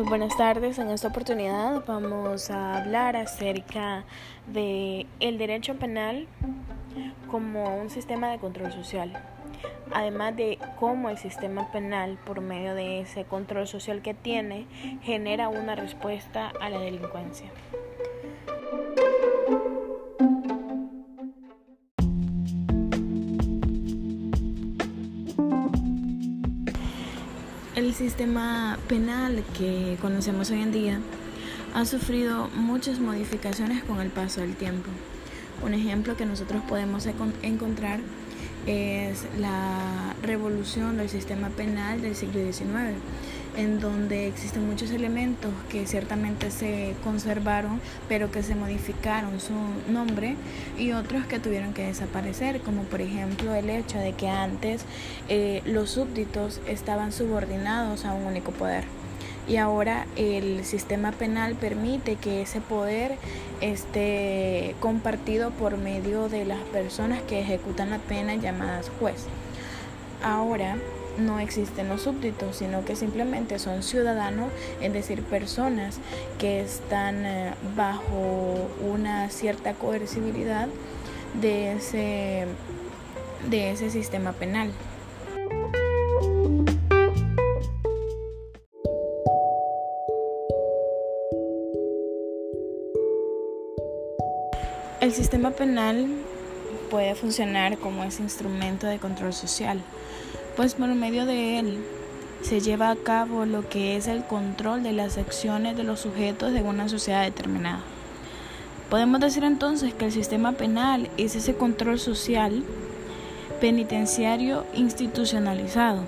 Muy buenas tardes. En esta oportunidad vamos a hablar acerca de el derecho penal como un sistema de control social. Además de cómo el sistema penal, por medio de ese control social que tiene, genera una respuesta a la delincuencia. El sistema penal que conocemos hoy en día ha sufrido muchas modificaciones con el paso del tiempo. Un ejemplo que nosotros podemos encontrar es la revolución del sistema penal del siglo XIX, en donde existen muchos elementos que ciertamente se conservaron, pero que se modificaron su nombre, y otros que tuvieron que desaparecer, como por ejemplo el hecho de que antes eh, los súbditos estaban subordinados a un único poder y ahora el sistema penal permite que ese poder esté compartido por medio de las personas que ejecutan la pena llamadas juez. Ahora no existen los súbditos, sino que simplemente son ciudadanos, es decir, personas que están eh, bajo una cierta coercibilidad de ese, de ese sistema penal. El sistema penal puede funcionar como ese instrumento de control social, pues por medio de él se lleva a cabo lo que es el control de las acciones de los sujetos de una sociedad determinada. Podemos decir entonces que el sistema penal es ese control social penitenciario institucionalizado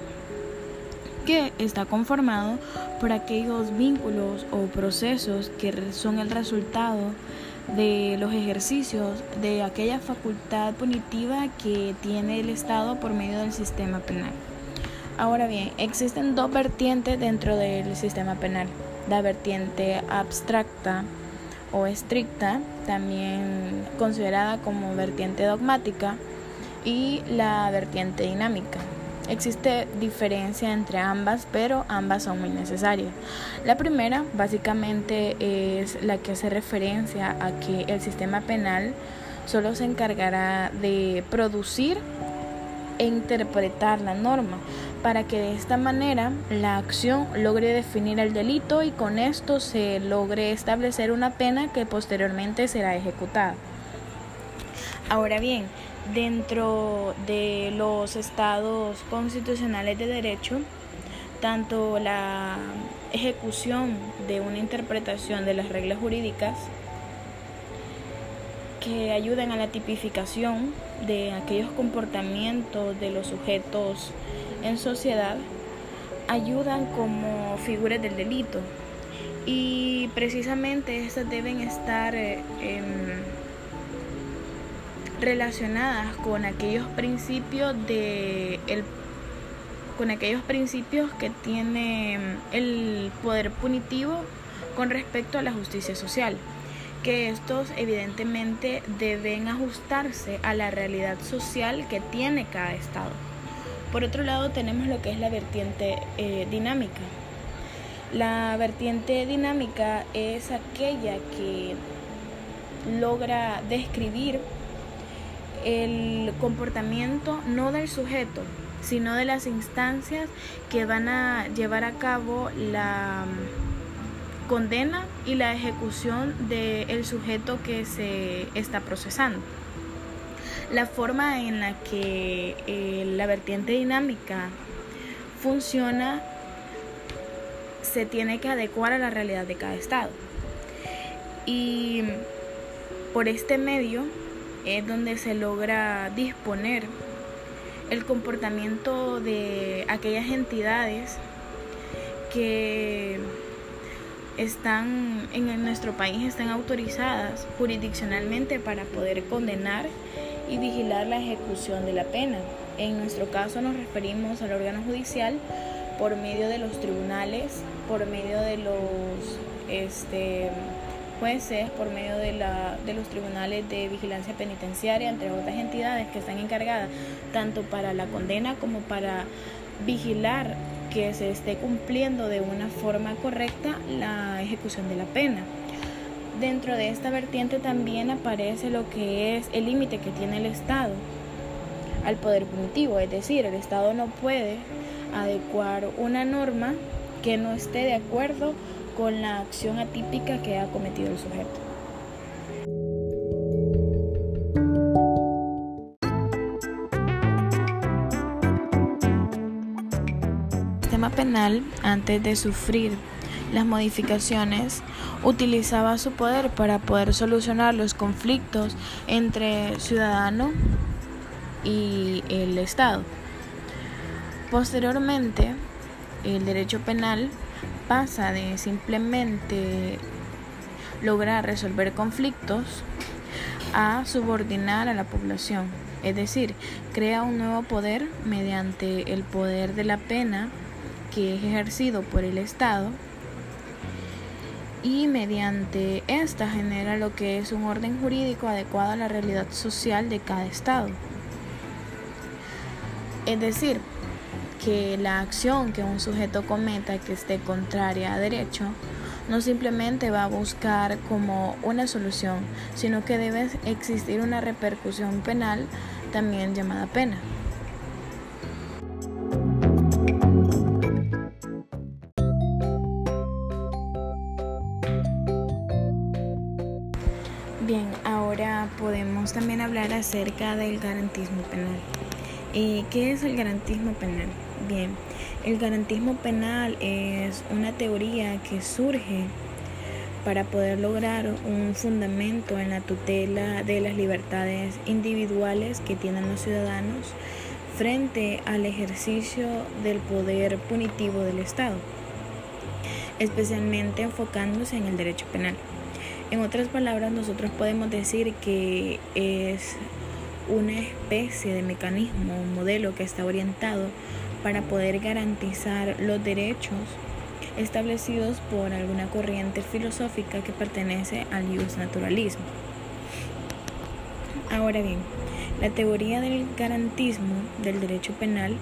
que está conformado por aquellos vínculos o procesos que son el resultado de los ejercicios de aquella facultad punitiva que tiene el Estado por medio del sistema penal. Ahora bien, existen dos vertientes dentro del sistema penal. La vertiente abstracta o estricta, también considerada como vertiente dogmática, y la vertiente dinámica. Existe diferencia entre ambas, pero ambas son muy necesarias. La primera básicamente es la que hace referencia a que el sistema penal solo se encargará de producir e interpretar la norma para que de esta manera la acción logre definir el delito y con esto se logre establecer una pena que posteriormente será ejecutada. Ahora bien, dentro de los estados constitucionales de derecho, tanto la ejecución de una interpretación de las reglas jurídicas que ayuden a la tipificación de aquellos comportamientos de los sujetos en sociedad, ayudan como figuras del delito. Y precisamente estas deben estar eh, relacionadas con aquellos principios de el, con aquellos principios que tiene el poder punitivo con respecto a la justicia social que estos evidentemente deben ajustarse a la realidad social que tiene cada estado. Por otro lado tenemos lo que es la vertiente eh, dinámica. La vertiente dinámica es aquella que logra describir el comportamiento no del sujeto, sino de las instancias que van a llevar a cabo la mm, condena y la ejecución del sujeto que se está procesando. La forma en la que eh, la vertiente dinámica funciona se tiene que adecuar a la realidad de cada estado. Y por este medio es donde se logra disponer el comportamiento de aquellas entidades que están en nuestro país están autorizadas jurisdiccionalmente para poder condenar y vigilar la ejecución de la pena. En nuestro caso nos referimos al órgano judicial por medio de los tribunales, por medio de los este, jueces, por medio de, la, de los tribunales de vigilancia penitenciaria, entre otras entidades que están encargadas tanto para la condena como para vigilar que se esté cumpliendo de una forma correcta la ejecución de la pena. Dentro de esta vertiente también aparece lo que es el límite que tiene el Estado al poder punitivo, es decir, el Estado no puede adecuar una norma que no esté de acuerdo con la acción atípica que ha cometido el sujeto. El sistema penal, antes de sufrir las modificaciones, utilizaba su poder para poder solucionar los conflictos entre ciudadano y el Estado. Posteriormente, el derecho penal pasa de simplemente lograr resolver conflictos a subordinar a la población, es decir, crea un nuevo poder mediante el poder de la pena que es ejercido por el Estado y mediante esta genera lo que es un orden jurídico adecuado a la realidad social de cada Estado. Es decir, que la acción que un sujeto cometa que esté contraria a derecho no simplemente va a buscar como una solución, sino que debe existir una repercusión penal también llamada pena. Bien, ahora podemos también hablar acerca del garantismo penal. Eh, ¿Qué es el garantismo penal? Bien, el garantismo penal es una teoría que surge para poder lograr un fundamento en la tutela de las libertades individuales que tienen los ciudadanos frente al ejercicio del poder punitivo del Estado, especialmente enfocándose en el derecho penal. En otras palabras, nosotros podemos decir que es una especie de mecanismo, un modelo que está orientado para poder garantizar los derechos establecidos por alguna corriente filosófica que pertenece al naturalismo. Ahora bien, la teoría del garantismo del derecho penal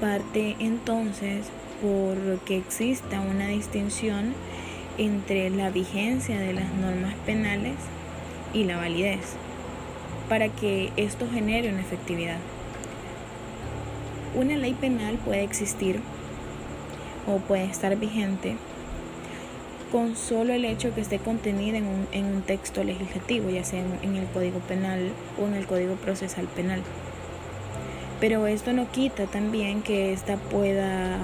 parte entonces por que exista una distinción entre la vigencia de las normas penales y la validez, para que esto genere una efectividad. Una ley penal puede existir o puede estar vigente con solo el hecho que esté contenida en un, texto legislativo, ya sea en, en el Código Penal o en el Código Procesal Penal. Pero esto no quita también que ésta pueda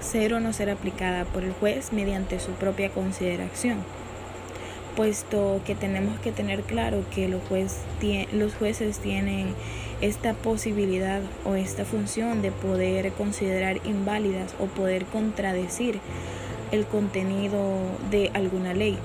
ser o no ser aplicada por el juez mediante su propia consideración puesto que tenemos que tener claro que los, los jueces tienen esta posibilidad o esta función de poder considerar inválidas o poder contradecir el contenido de alguna ley.